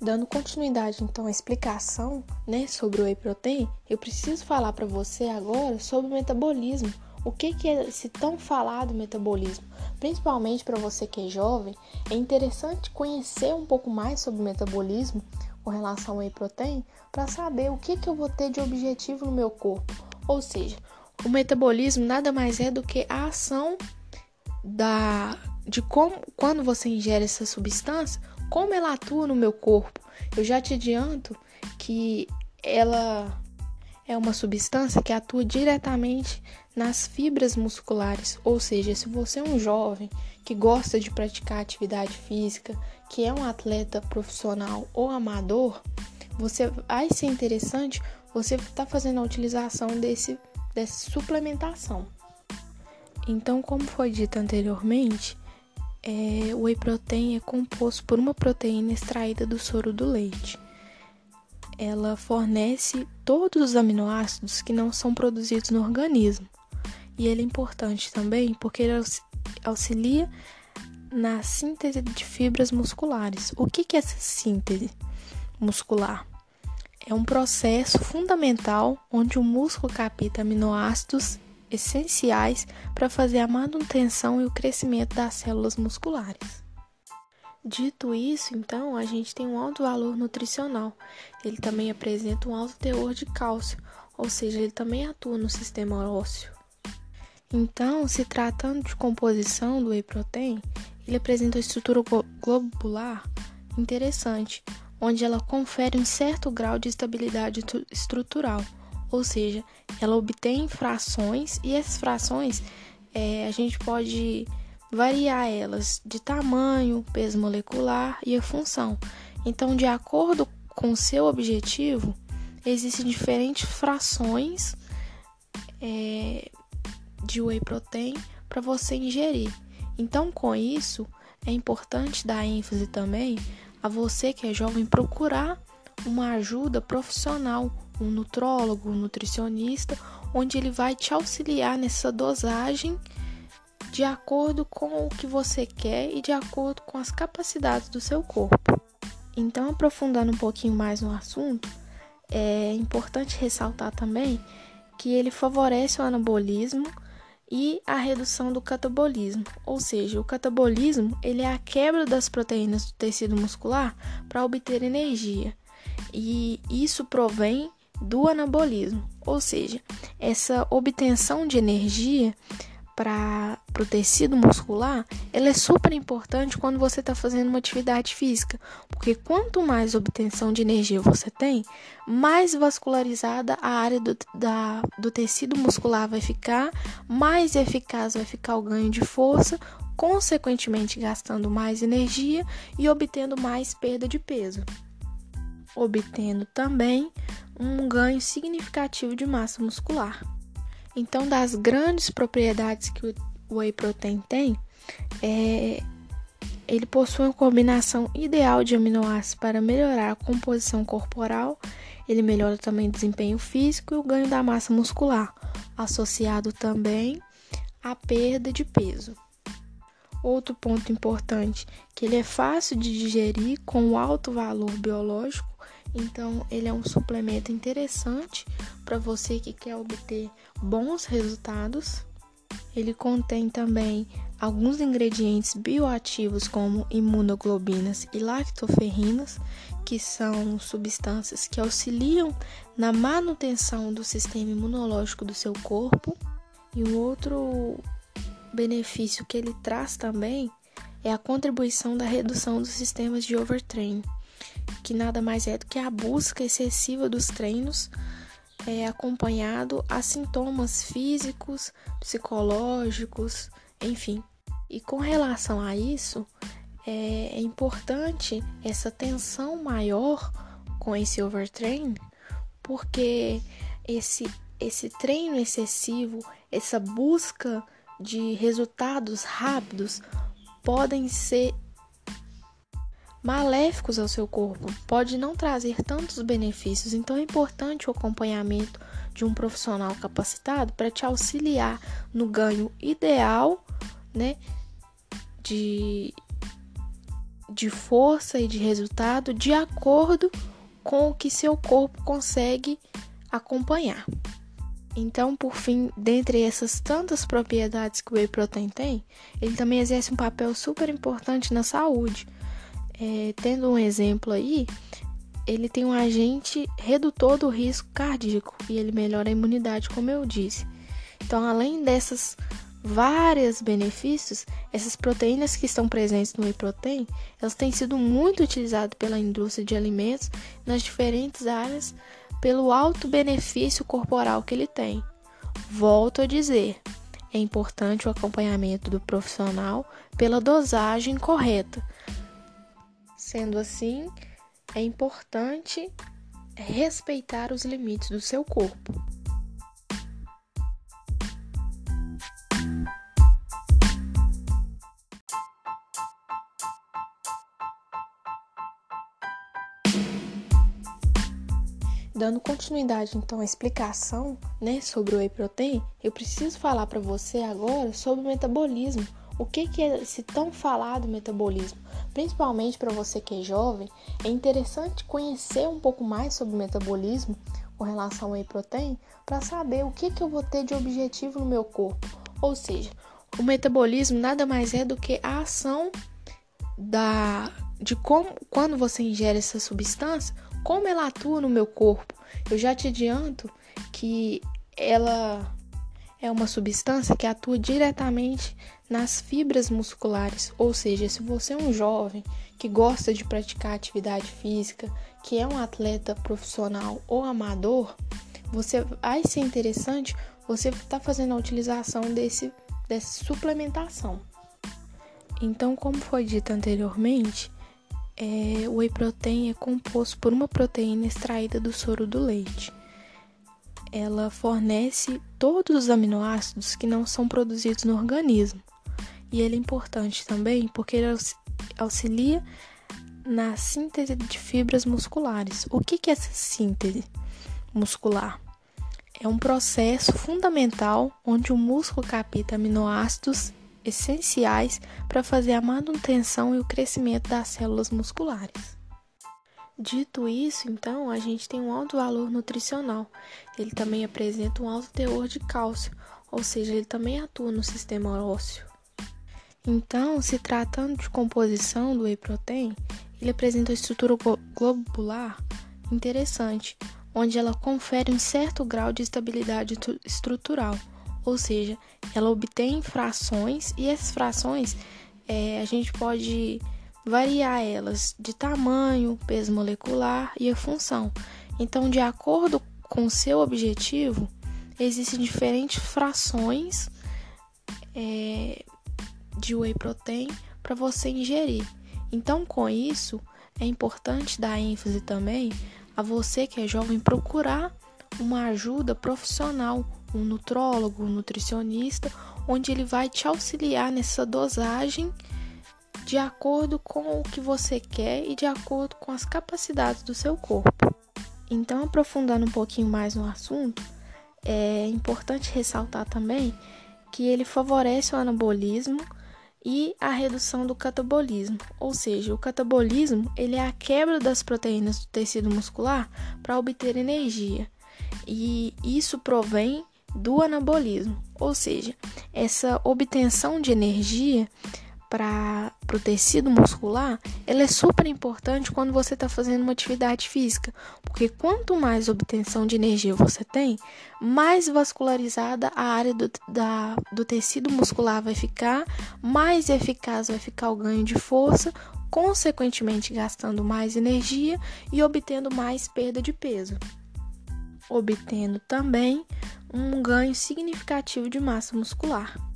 Dando continuidade então à explicação, né, sobre o whey protein, eu preciso falar para você agora sobre o metabolismo. O que, que é esse tão falado metabolismo? Principalmente para você que é jovem, é interessante conhecer um pouco mais sobre o metabolismo com relação ao whey protein para saber o que, que eu vou ter de objetivo no meu corpo. Ou seja, o metabolismo nada mais é do que a ação da de como quando você ingere essa substância, como ela atua no meu corpo. Eu já te adianto que ela é uma substância que atua diretamente nas fibras musculares, ou seja, se você é um jovem que gosta de praticar atividade física, que é um atleta profissional ou amador, você vai ser interessante você estar tá fazendo a utilização desse dessa suplementação. Então, como foi dito anteriormente, é, o whey protein é composto por uma proteína extraída do soro do leite. Ela fornece todos os aminoácidos que não são produzidos no organismo. E ele é importante também porque ele auxilia na síntese de fibras musculares. O que é essa síntese muscular? É um processo fundamental onde o músculo capta aminoácidos essenciais para fazer a manutenção e o crescimento das células musculares. Dito isso, então, a gente tem um alto valor nutricional. Ele também apresenta um alto teor de cálcio, ou seja, ele também atua no sistema ósseo. Então, se tratando de composição do whey protein, ele apresenta uma estrutura globular interessante, onde ela confere um certo grau de estabilidade estrutural ou seja, ela obtém frações e essas frações é, a gente pode variar elas de tamanho, peso molecular e a função. Então, de acordo com seu objetivo, existem diferentes frações é, de whey protein para você ingerir. Então, com isso, é importante dar ênfase também a você que é jovem procurar uma ajuda profissional, um nutrólogo, um nutricionista, onde ele vai te auxiliar nessa dosagem de acordo com o que você quer e de acordo com as capacidades do seu corpo. Então, aprofundando um pouquinho mais no assunto, é importante ressaltar também que ele favorece o anabolismo e a redução do catabolismo, ou seja, o catabolismo ele é a quebra das proteínas do tecido muscular para obter energia e isso provém do anabolismo, ou seja, essa obtenção de energia para o tecido muscular, ela é super importante quando você está fazendo uma atividade física, porque quanto mais obtenção de energia você tem, mais vascularizada a área do, da, do tecido muscular vai ficar, mais eficaz vai ficar o ganho de força, consequentemente gastando mais energia e obtendo mais perda de peso obtendo também um ganho significativo de massa muscular. Então, das grandes propriedades que o whey protein tem, é, ele possui uma combinação ideal de aminoácidos para melhorar a composição corporal, ele melhora também o desempenho físico e o ganho da massa muscular, associado também à perda de peso. Outro ponto importante, que ele é fácil de digerir com alto valor biológico então, ele é um suplemento interessante para você que quer obter bons resultados. Ele contém também alguns ingredientes bioativos como imunoglobinas e lactoferrinas, que são substâncias que auxiliam na manutenção do sistema imunológico do seu corpo. E um outro benefício que ele traz também é a contribuição da redução dos sistemas de overtraining que nada mais é do que a busca excessiva dos treinos é, acompanhado a sintomas físicos, psicológicos, enfim. E com relação a isso, é, é importante essa tensão maior com esse overtraining, porque esse, esse treino excessivo, essa busca de resultados rápidos podem ser maléficos ao seu corpo, pode não trazer tantos benefícios, então é importante o acompanhamento de um profissional capacitado para te auxiliar no ganho ideal, né, de de força e de resultado de acordo com o que seu corpo consegue acompanhar. Então, por fim, dentre essas tantas propriedades que o whey protein tem, ele também exerce um papel super importante na saúde. É, tendo um exemplo aí, ele tem um agente redutor do risco cardíaco e ele melhora a imunidade, como eu disse. Então, além dessas vários benefícios, essas proteínas que estão presentes no whey protein, elas têm sido muito utilizadas pela indústria de alimentos nas diferentes áreas pelo alto benefício corporal que ele tem. Volto a dizer, é importante o acompanhamento do profissional pela dosagem correta. Sendo assim, é importante respeitar os limites do seu corpo. Dando continuidade então à explicação, né, sobre o whey protein, eu preciso falar para você agora sobre o metabolismo. O que que é esse tão falado metabolismo? Principalmente para você que é jovem, é interessante conhecer um pouco mais sobre o metabolismo com relação ao whey protein para saber o que que eu vou ter de objetivo no meu corpo. Ou seja, o metabolismo nada mais é do que a ação da de como quando você ingere essa substância, como ela atua no meu corpo. Eu já te adianto que ela é uma substância que atua diretamente nas fibras musculares, ou seja, se você é um jovem que gosta de praticar atividade física, que é um atleta profissional ou amador, você vai ser interessante você estar tá fazendo a utilização desse, dessa suplementação. Então, como foi dito anteriormente, é, o whey protein é composto por uma proteína extraída do soro do leite. Ela fornece todos os aminoácidos que não são produzidos no organismo. E ele é importante também porque ele auxilia na síntese de fibras musculares. O que é essa síntese muscular? É um processo fundamental onde o músculo capta aminoácidos essenciais para fazer a manutenção e o crescimento das células musculares. Dito isso, então, a gente tem um alto valor nutricional. Ele também apresenta um alto teor de cálcio, ou seja, ele também atua no sistema ósseo. Então, se tratando de composição do whey protein, ele apresenta uma estrutura globular interessante, onde ela confere um certo grau de estabilidade estrutural, ou seja, ela obtém frações e essas frações é, a gente pode variar elas de tamanho, peso molecular e a função. Então, de acordo com seu objetivo, existem diferentes frações é, de whey protein para você ingerir. Então, com isso, é importante dar ênfase também a você que é jovem procurar uma ajuda profissional um nutrólogo, um nutricionista, onde ele vai te auxiliar nessa dosagem de acordo com o que você quer e de acordo com as capacidades do seu corpo. Então, aprofundando um pouquinho mais no assunto, é importante ressaltar também que ele favorece o anabolismo e a redução do catabolismo, ou seja, o catabolismo ele é a quebra das proteínas do tecido muscular para obter energia, e isso provém do anabolismo, ou seja, essa obtenção de energia para o tecido muscular, ela é super importante quando você está fazendo uma atividade física, porque quanto mais obtenção de energia você tem, mais vascularizada a área do, da, do tecido muscular vai ficar, mais eficaz vai ficar o ganho de força, consequentemente gastando mais energia e obtendo mais perda de peso, obtendo também um ganho significativo de massa muscular.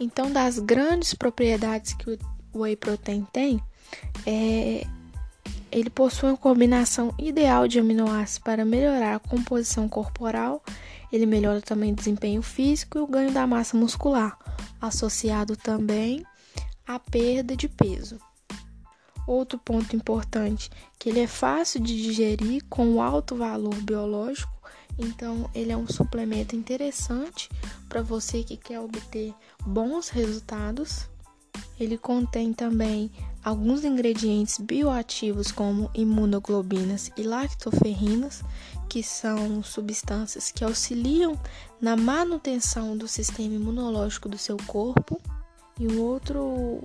Então, das grandes propriedades que o whey protein tem, é, ele possui uma combinação ideal de aminoácidos para melhorar a composição corporal, ele melhora também o desempenho físico e o ganho da massa muscular, associado também à perda de peso. Outro ponto importante, que ele é fácil de digerir com alto valor biológico então, ele é um suplemento interessante para você que quer obter bons resultados. Ele contém também alguns ingredientes bioativos como imunoglobinas e lactoferrinas, que são substâncias que auxiliam na manutenção do sistema imunológico do seu corpo. E um outro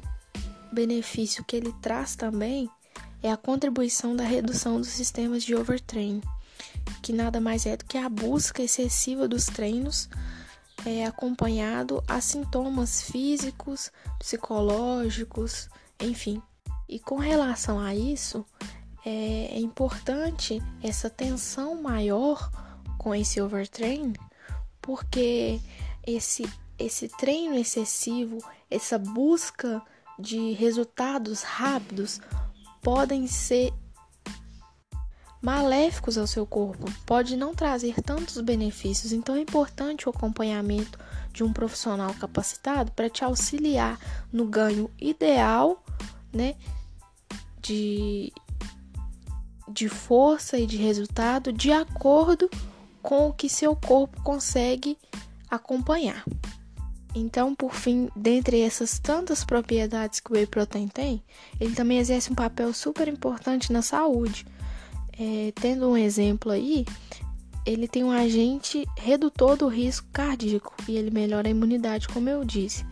benefício que ele traz também é a contribuição da redução dos sistemas de overtraining, que nada mais é do que a busca excessiva dos treinos é, acompanhado a sintomas físicos, psicológicos, enfim. E com relação a isso, é, é importante essa tensão maior com esse overtraining, porque esse, esse treino excessivo, essa busca de resultados rápidos podem ser maléficos ao seu corpo, pode não trazer tantos benefícios, então é importante o acompanhamento de um profissional capacitado para te auxiliar no ganho ideal, né, de de força e de resultado de acordo com o que seu corpo consegue acompanhar. Então, por fim, dentre essas tantas propriedades que o whey protein tem, ele também exerce um papel super importante na saúde. É, tendo um exemplo aí, ele tem um agente redutor do risco cardíaco e ele melhora a imunidade, como eu disse.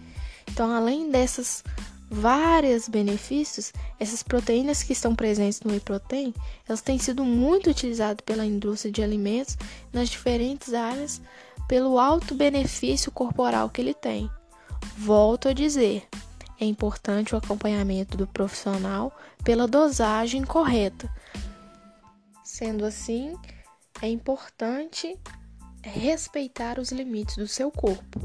Então, além dessas vários benefícios, essas proteínas que estão presentes no whey protein, elas têm sido muito utilizadas pela indústria de alimentos nas diferentes áreas pelo alto benefício corporal que ele tem. Volto a dizer, é importante o acompanhamento do profissional pela dosagem correta. Sendo assim, é importante respeitar os limites do seu corpo.